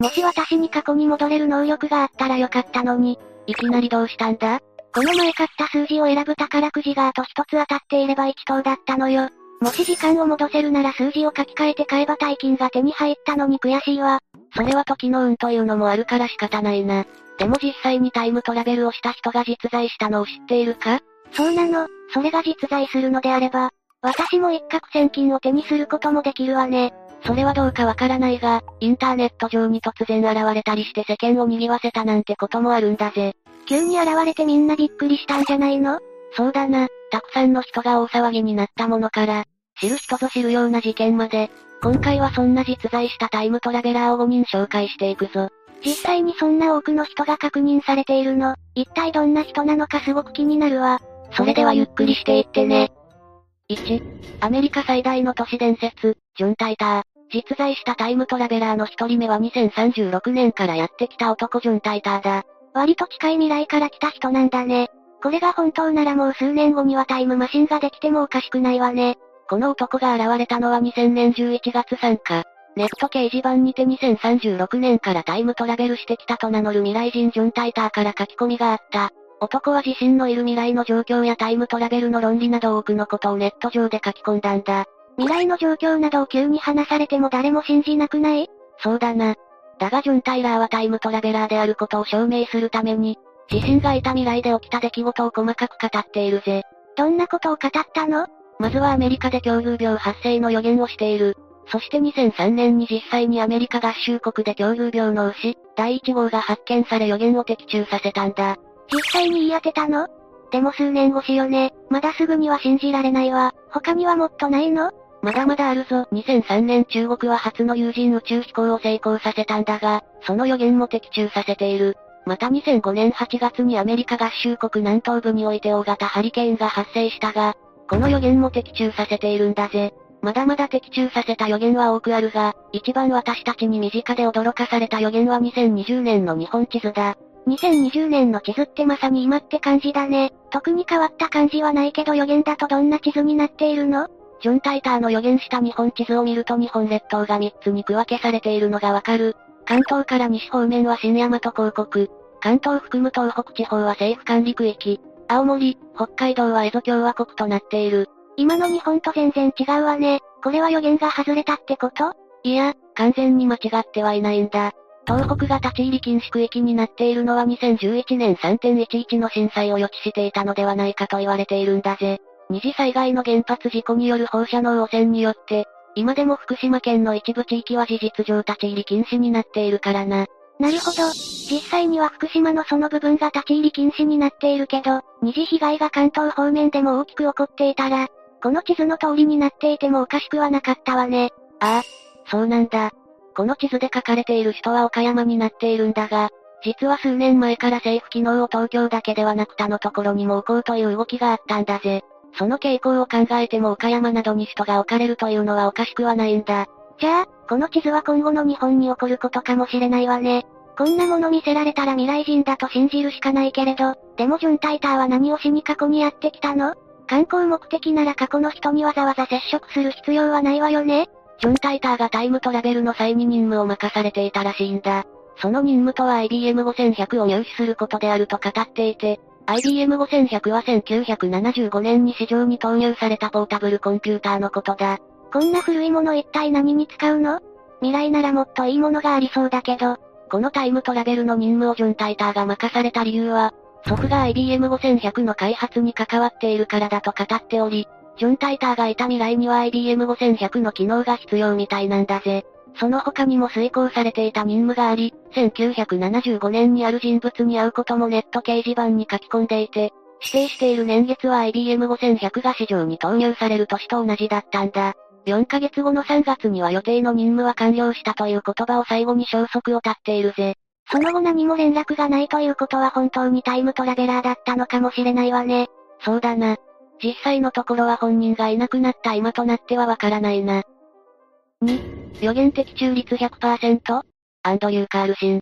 もし私に過去に戻れる能力があったらよかったのに。いきなりどうしたんだ？この前買った数字を選ぶ宝くじがあと一つ当たっていれば1等だったのよ。もし時間を戻せるなら数字を書き換えて買えば大金が手に入ったのに悔しいわ。それは時の運というのもあるから仕方ないな。でも実際にタイムトラベルをした人が実在したのを知っているか？そうなの、それが実在するのであれば、私も一攫千金を手にすることもできるわね。それはどうかわからないが、インターネット上に突然現れたりして世間を賑わせたなんてこともあるんだぜ。急に現れてみんなびっくりしたんじゃないの？そうだな、たくさんの人が大騒ぎになったものから、知る人ぞ知るような事件まで、今回はそんな実在したタイムトラベラーを5人紹介していくぞ。実際にそんな多くの人が確認されているの、一体どんな人なのかすごく気になるわ。それではゆっくりしていってね。1、アメリカ最大の都市伝説、ジョン・タイター。実在したタイムトラベラーの一人目は2036年からやってきた男ジョン・タイターだ。割と近い未来から来た人なんだね。これが本当ならもう数年後にはタイムマシンができてもおかしくないわね。この男が現れたのは2000年11月3日。ネット掲示板にて2036年からタイムトラベルしてきたと名乗る未来人ジョン・タイターから書き込みがあった。男は自身のいる未来の状況やタイムトラベルの論理など多くのことをネット上で書き込んだんだ。未来の状況などを急に話されても誰も信じなくない？そうだな。だがジョン・タイラーはタイムトラベラーであることを証明するために、自身がいた未来で起きた出来事を細かく語っているぜ。どんなことを語ったの？まずはアメリカで恐竜病発生の予言をしている。そして2003年に実際にアメリカ合衆国で恐竜病の牛、第1号が発見され予言を的中させたんだ。実際に言い当てたの？でも数年越しよね。まだすぐには信じられないわ。他にはもっとないの？まだまだあるぞ。2003年中国は初の有人宇宙飛行を成功させたんだが、その予言も的中させている。また2005年8月にアメリカ合衆国南東部において大型ハリケーンが発生したが、この予言も的中させているんだぜ。まだまだ的中させた予言は多くあるが、一番私たちに身近で驚かされた予言は2020年の日本地図だ。2020年の地図ってまさに今って感じだね。特に変わった感じはないけど予言だとどんな地図になっているの？ジョン・タイターの予言した日本地図を見ると日本列島が3つに区分けされているのがわかる。関東から西方面は新大和広告。関東含む東北地方は政府管理区域。青森、北海道は蝦夷共和国となっている。今の日本と全然違うわね。これは予言が外れたってこと？いや、完全に間違ってはいないんだ。東北が立ち入り禁止区域になっているのは2011年3.11の震災を予知していたのではないかと言われているんだぜ。二次災害の原発事故による放射能汚染によって、今でも福島県の一部地域は事実上立ち入り禁止になっているからな。なるほど。実際には福島のその部分が立ち入り禁止になっているけど、二次被害が関東方面でも大きく起こっていたら、この地図の通りになっていてもおかしくはなかったわね。ああ、そうなんだ。この地図で書かれている人は岡山になっているんだが、実は数年前から政府機能を東京だけではなく他のところにも置こうという動きがあったんだぜ。その傾向を考えても岡山などに人が置かれるというのはおかしくはないんだ。じゃあ、この地図は今後の日本に起こることかもしれないわね。こんなもの見せられたら未来人だと信じるしかないけれど、でもジョン・タイターは何をしに過去にやってきたの？観光目的なら過去の人にわざわざ接触する必要はないわよねジョン・タイターがタイムトラベルの際に任務を任されていたらしいんだ。その任務とは IBM 5100を入手することであると語っていて、IBM 5100は1975年に市場に投入されたポータブルコンピューターのことだ。こんな古いもの一体何に使うの？未来ならもっといいものがありそうだけど、このタイムトラベルの任務をジョン・タイターが任された理由は、祖父が IBM 5100の開発に関わっているからだと語っており、ジョン・タイターがいた未来には IBM 5100の機能が必要みたいなんだぜ。その他にも遂行されていた任務があり、1975年にある人物に会うこともネット掲示板に書き込んでいて、指定している年月は IBM5100 が市場に投入される年と同じだったんだ。4ヶ月後の3月には予定の任務は完了したという言葉を最後に消息を絶っているぜ。その後何も連絡がないということは本当にタイムトラベラーだったのかもしれないわね。そうだな。実際のところは本人がいなくなった今となってはわからないな。2、予言的中率 100%? アンドリュー・カールシン。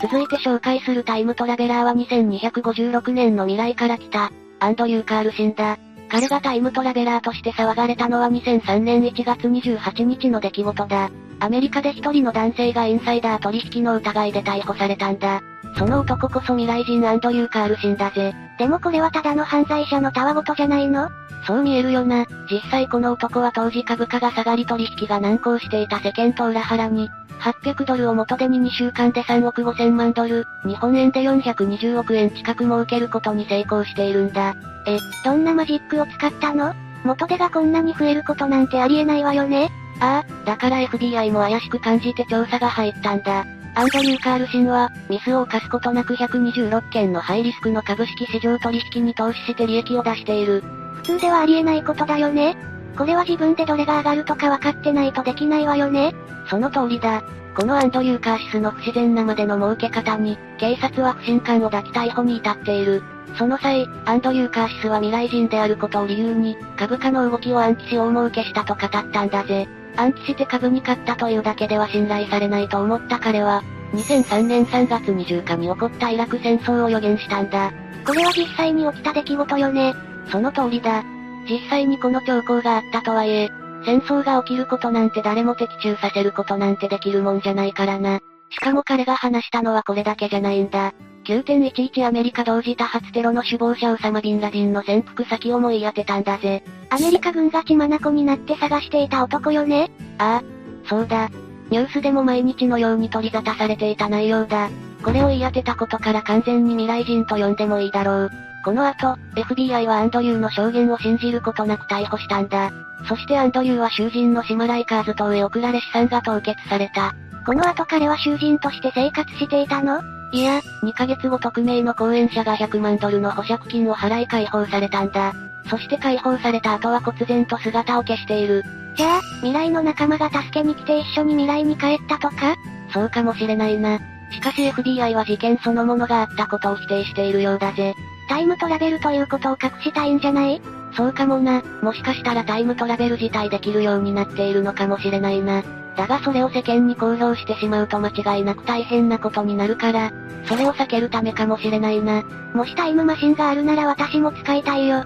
続いて紹介するタイムトラベラーは2256年の未来から来た、アンドリュー・カールシンだ。彼がタイムトラベラーとして騒がれたのは2003年1月28日の出来事だ。アメリカで一人の男性がインサイダー取引の疑いで逮捕されたんだ。その男こそ未来人アンドリュー・カールシンだぜ。でもこれはただの犯罪者のたわごとじゃないの？そう見えるよな。実際この男は当時株価が下がり取引が難航していた世間と裏腹に、800ドルを元手に2週間で3億5千万ドル、日本円で420億円近く儲けることに成功しているんだ。え、どんなマジックを使ったの？元手がこんなに増えることなんてありえないわよねああ、だから FBI も怪しく感じて調査が入ったんだ。アンドリュー・カールシンは、ミスを犯すことなく126件のハイリスクの株式市場取引に投資して利益を出している。普通ではありえないことだよね。これは自分でどれが上がるとか分かってないとできないわよね。その通りだ。このアンドリュー・カーシスの不自然なまでの儲け方に、警察は不信感を抱き逮捕に至っている。その際、アンドリュー・カーシスは未来人であることを理由に、株価の動きを暗記し大儲けしたと語ったんだぜ。暗記して株に勝ったというだけでは信頼されないと思った彼は、2003年3月20日に起こったイラク戦争を予言したんだ。これは実際に起きた出来事よね。その通りだ。実際にこの兆候があったとはいえ、戦争が起きることなんて誰も的中させることなんてできるもんじゃないからな。しかも彼が話したのはこれだけじゃないんだ。9.11アメリカ同時多発テロの首謀者ウサマ・ビンラディンの潜伏先をも言い当てたんだぜ。アメリカ軍が血眼になって探していた男よね？ああ、そうだ。ニュースでも毎日のように取り沙汰されていた内容だ。これを言い当てたことから完全に未来人と呼んでもいいだろう。この後、FBI はアンドリューの証言を信じることなく逮捕したんだ。そしてアンドリューは囚人のシマライカーズ島へ送られ資産が凍結された。この後彼は囚人として生活していたの？いや、2ヶ月後匿名の講演者が100万ドルの保釈金を払い解放されたんだ。そして解放された後は忽然と姿を消している。じゃあ、未来の仲間が助けに来て一緒に未来に帰ったとか？そうかもしれないな。しかし FBI は事件そのものがあったことを否定しているようだぜ。タイムトラベルということを隠したいんじゃない？そうかもな。もしかしたらタイムトラベル自体できるようになっているのかもしれないな。だがそれを世間に公表してしまうと間違いなく大変なことになるから、それを避けるためかもしれないな。もしタイムマシンがあるなら私も使いたいよ。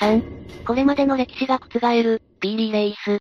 3. これまでの歴史が覆る、ピーリー・レイス。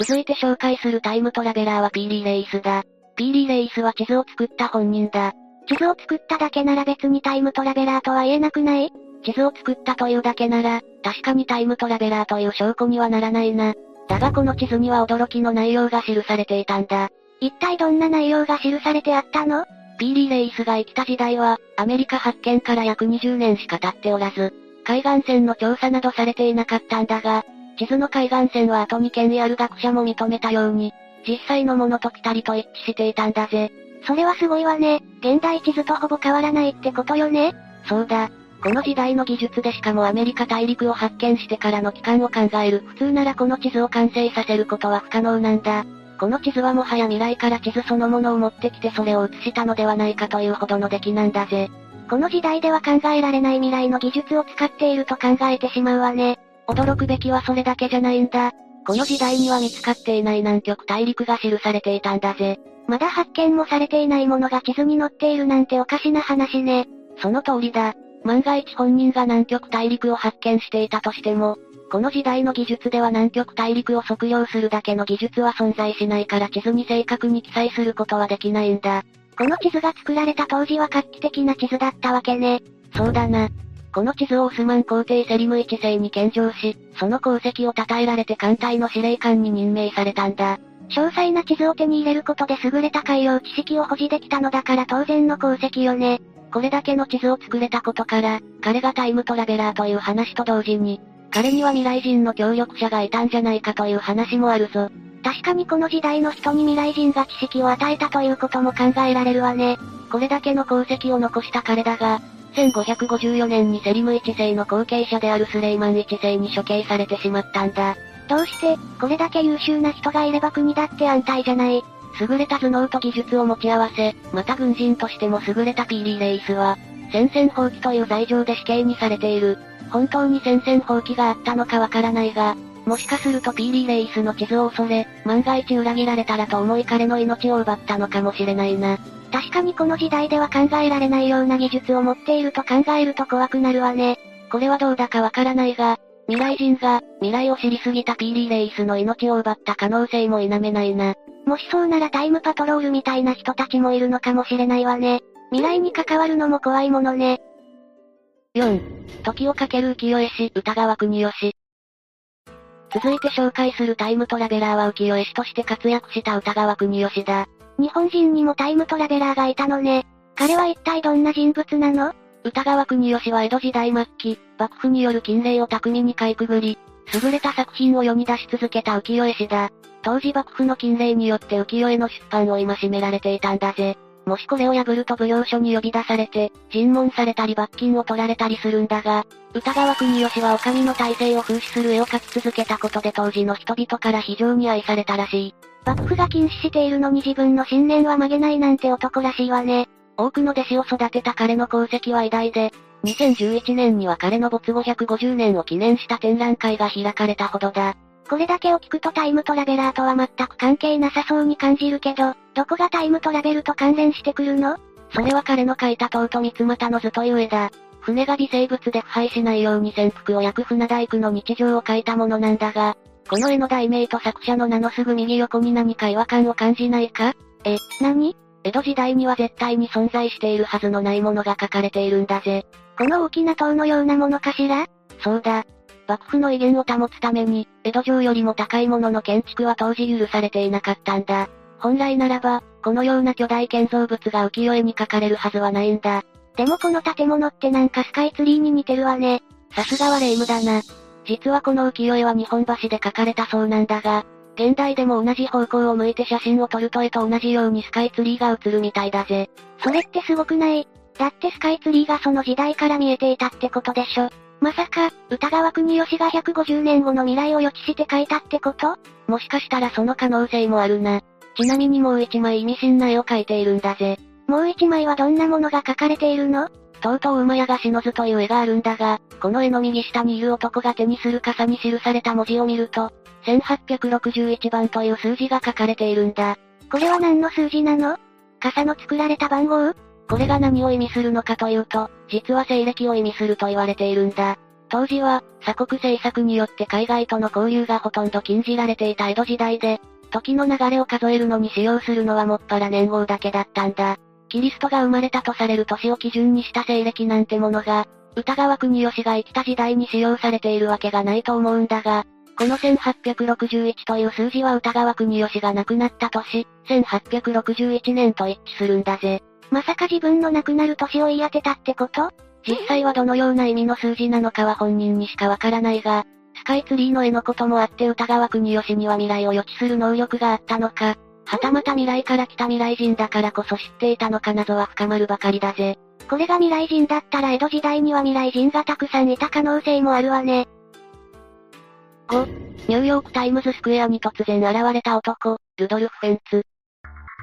続いて紹介するタイムトラベラーはピーリー・レイスだ。ピーリー・レイスは地図を作った本人だ。地図を作っただけなら別にタイムトラベラーとは言えなくない？地図を作ったというだけなら、確かにタイムトラベラーという証拠にはならないな。だがこの地図には驚きの内容が記されていたんだ。一体どんな内容が記されてあったの？ピーリー・レイスが生きた時代は、アメリカ発見から約20年しか経っておらず、海岸線の調査などされていなかったんだが、地図の海岸線は後に権威ある学者も認めたように、実際のものとぴたりと一致していたんだぜ。それはすごいわね。現代地図とほぼ変わらないってことよね。そうだ。この時代の技術でしかもアメリカ大陸を発見してからの期間を考える。普通ならこの地図を完成させることは不可能なんだ。この地図はもはや未来から地図そのものを持ってきてそれを写したのではないかというほどの出来なんだぜ。この時代では考えられない未来の技術を使っていると考えてしまうわね。驚くべきはそれだけじゃないんだ。この時代には見つかっていない南極大陸が記されていたんだぜ。まだ発見もされていないものが地図に載っているなんておかしな話ね。その通りだ。万が一本人が南極大陸を発見していたとしても、この時代の技術では南極大陸を測量するだけの技術は存在しないから地図に正確に記載することはできないんだ。この地図が作られた当時は画期的な地図だったわけね。そうだな。この地図をオスマン皇帝セリム一世に献上し、その功績を称えられて艦隊の司令官に任命されたんだ。詳細な地図を手に入れることで優れた海洋知識を保持できたのだから当然の功績よね。これだけの地図を作れたことから、彼がタイムトラベラーという話と同時に、彼には未来人の協力者がいたんじゃないかという話もあるぞ。確かにこの時代の人に未来人が知識を与えたということも考えられるわね。これだけの功績を残した彼だが、1554年にセリム一世の後継者であるスレイマン一世に処刑されてしまったんだ。どうして、これだけ優秀な人がいれば国だって安泰じゃない？優れた頭脳と技術を持ち合わせ、また軍人としても優れたピーリー・レイスは、宣戦放棄という罪状で死刑にされている。本当に宣戦放棄があったのかわからないが、もしかするとピーリー・レイスの地図を恐れ、万が一裏切られたらと思い彼の命を奪ったのかもしれないな。確かにこの時代では考えられないような技術を持っていると考えると怖くなるわね。これはどうだかわからないが、未来人が、未来を知りすぎたピーリー・レイスの命を奪った可能性も否めないな。もしそうならタイムパトロールみたいな人たちもいるのかもしれないわね。未来に関わるのも怖いものね。4、時をかける浮世絵師、歌川国義。続いて紹介するタイムトラベラーは浮世絵師として活躍した歌川国義だ。日本人にもタイムトラベラーがいたのね。彼は一体どんな人物なの？歌川国義は江戸時代末期、幕府による禁令を巧みにかいくぐり、優れた作品を世に出し続けた浮世絵師だ。当時幕府の禁令によって浮世絵の出版を戒められていたんだぜ。もしこれを破ると奉行所に呼び出されて、尋問されたり罰金を取られたりするんだが、歌川国義は女将の体制を風刺する絵を描き続けたことで当時の人々から非常に愛されたらしい。幕府が禁止しているのに自分の信念は曲げないなんて男らしいわね。多くの弟子を育てた彼の功績は偉大で、2011年には彼の没後150年を記念した展覧会が開かれたほどだ。これだけを聞くとタイムトラベラーとは全く関係なさそうに感じるけど、どこがタイムトラベルと関連してくるの？それは彼の描いた塔と三股の図という絵だ。船が微生物で腐敗しないように潜伏を焼く船大工の日常を描いたものなんだが、この絵の題名と作者の名のすぐ右横に何か違和感を感じないか？え、何？江戸時代には絶対に存在しているはずのないものが書かれているんだぜ。この大きな塔のようなものかしら？そうだ。幕府の威厳を保つために、江戸城よりも高いものの建築は当時許されていなかったんだ。本来ならば、このような巨大建造物が浮世絵に描かれるはずはないんだ。でもこの建物ってなんかスカイツリーに似てるわね。さすがは霊夢だな。実はこの浮世絵は日本橋で描かれたそうなんだが、現代でも同じ方向を向いて写真を撮ると絵と同じようにスカイツリーが映るみたいだぜ。それってすごくない？だってスカイツリーがその時代から見えていたってことでしょ。まさか、歌川国義が150年後の未来を予知して書いたってこと？もしかしたらその可能性もあるな。ちなみにもう一枚意味深な絵を描いているんだぜ。もう一枚はどんなものが描かれているの？とうとう馬屋がしの図という絵があるんだが、この絵の右下にいる男が手にする傘に記された文字を見ると、1861番という数字が書かれているんだ。これは何の数字なの？傘の作られた番号？これが何を意味するのかというと、実は西暦を意味すると言われているんだ。当時は、鎖国政策によって海外との交流がほとんど禁じられていた江戸時代で、時の流れを数えるのに使用するのはもっぱら年号だけだったんだ。キリストが生まれたとされる年を基準にした西暦なんてものが、歌川国義が生きた時代に使用されているわけがないと思うんだが、この1861という数字は歌川国義が亡くなった年、1861年と一致するんだぜ。まさか自分の亡くなる年を言い当てたってこと？実際はどのような意味の数字なのかは本人にしかわからないが、スカイツリーの絵のこともあって歌川国義には未来を予知する能力があったのか、はたまた未来から来た未来人だからこそ知っていたのか謎は深まるばかりだぜ。これが未来人だったら江戸時代には未来人がたくさんいた可能性もあるわね。5、ニューヨークタイムズスクエアに突然現れた男、ルドルフ・フェンツ。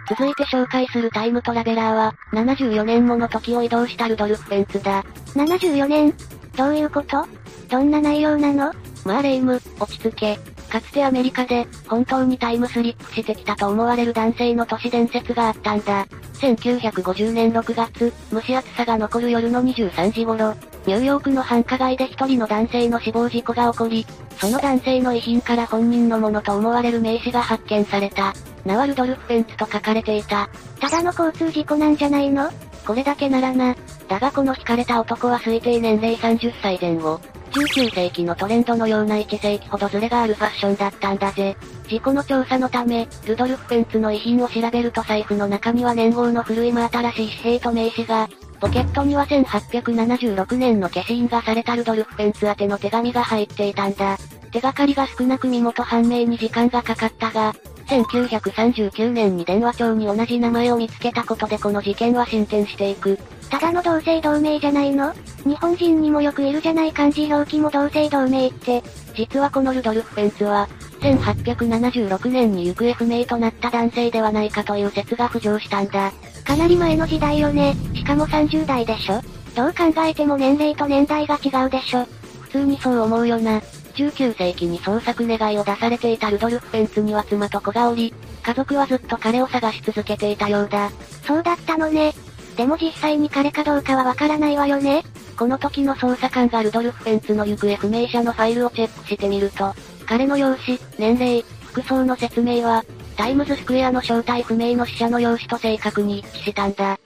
続いて紹介するタイムトラベラーは、74年もの時を移動したルドルフ・フェンツだ。74年？どういうこと？どんな内容なの？まあレイム、落ち着け。かつてアメリカで、本当にタイムスリップしてきたと思われる男性の都市伝説があったんだ。1950年6月、蒸し暑さが残る夜の23時頃、ニューヨークの繁華街で一人の男性の死亡事故が起こり、その男性の遺品から本人のものと思われる名刺が発見された。ナワルドルフ・フェンツと書かれていた。ただの交通事故なんじゃないの？これだけならな。だがこの惹かれた男は推定年齢30歳前後。19世紀のトレンドのような1世紀ほどズレがあるファッションだったんだぜ。事故の調査のため、ルドルフ・フェンツの遺品を調べると財布の中には年号の古い真新しい紙幣と名刺が、ポケットには1876年の消印がされたルドルフ・フェンツ宛ての手紙が入っていたんだ。手がかりが少なく身元判明に時間がかかったが、1939年に電話帳に同じ名前を見つけたことでこの事件は進展していく。ただの同姓同名じゃないの？日本人にもよくいるじゃない漢字表記も同姓同名って。実はこのルドルフ・フェンツは、1876年に行方不明となった男性ではないかという説が浮上したんだ。かなり前の時代よね。しかも30代でしょどう考えても年齢と年代が違うでしょ。普通にそう思うよな。19世紀に捜索願いを出されていたルドルフ・フェンツには妻と子がおり、家族はずっと彼を探し続けていたようだ。そうだったのね。でも実際に彼かどうかはわからないわよね。この時の捜査官がルドルフ・フェンツの行方不明者のファイルをチェックしてみると、彼の容姿、年齢、服装の説明は、タイムズスクエアの正体不明の死者の容姿と正確に一致したんだ。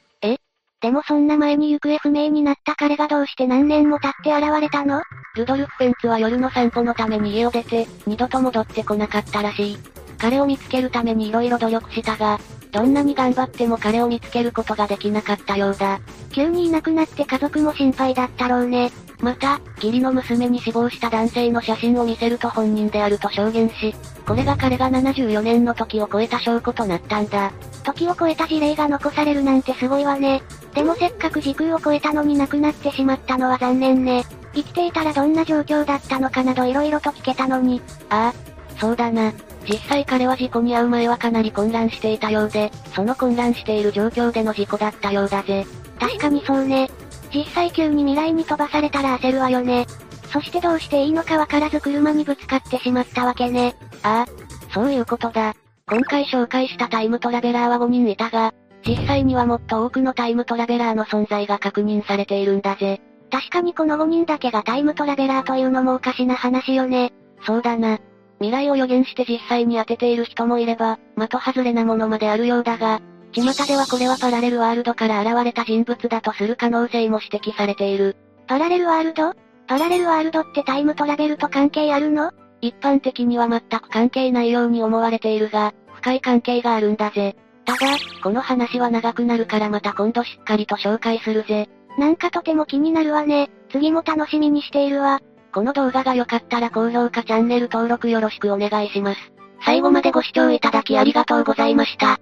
えでもそんな前に行方不明になった彼がどうして何年も経って現れたの？ルドルフ・フェンツは夜の散歩のために家を出て、二度と戻ってこなかったらしい。彼を見つけるために色々努力したが、どんなに頑張っても彼を見つけることができなかったようだ。急にいなくなって家族も心配だったろうね。また、義理の娘に死亡した男性の写真を見せると本人であると証言し、これが彼が74年の時を超えた証拠となったんだ。時を超えた事例が残されるなんてすごいわね。でもせっかく時空を超えたのに亡くなってしまったのは残念ね。生きていたらどんな状況だったのかなど色々と聞けたのに。ああ、そうだな。実際彼は事故に遭う前はかなり混乱していたようで、その混乱している状況での事故だったようだぜ。確かにそうね。実際急に未来に飛ばされたら焦るわよね。そしてどうしていいのかわからず車にぶつかってしまったわけね。ああ、そういうことだ。今回紹介したタイムトラベラーは5人いたが、実際にはもっと多くのタイムトラベラーの存在が確認されているんだぜ。確かにこの5人だけがタイムトラベラーというのもおかしな話よね。そうだな。未来を予言して実際に当てている人もいれば、的外れなものまであるようだが、巷ではこれはパラレルワールドから現れた人物だとする可能性も指摘されている。パラレルワールド？パラレルワールドってタイムトラベルと関係あるの？一般的には全く関係ないように思われているが、深い関係があるんだぜ。ただ、この話は長くなるからまた今度しっかりと紹介するぜ。なんかとても気になるわね。次も楽しみにしているわ。この動画が良かったら高評価チャンネル登録よろしくお願いします。最後までご視聴いただきありがとうございました。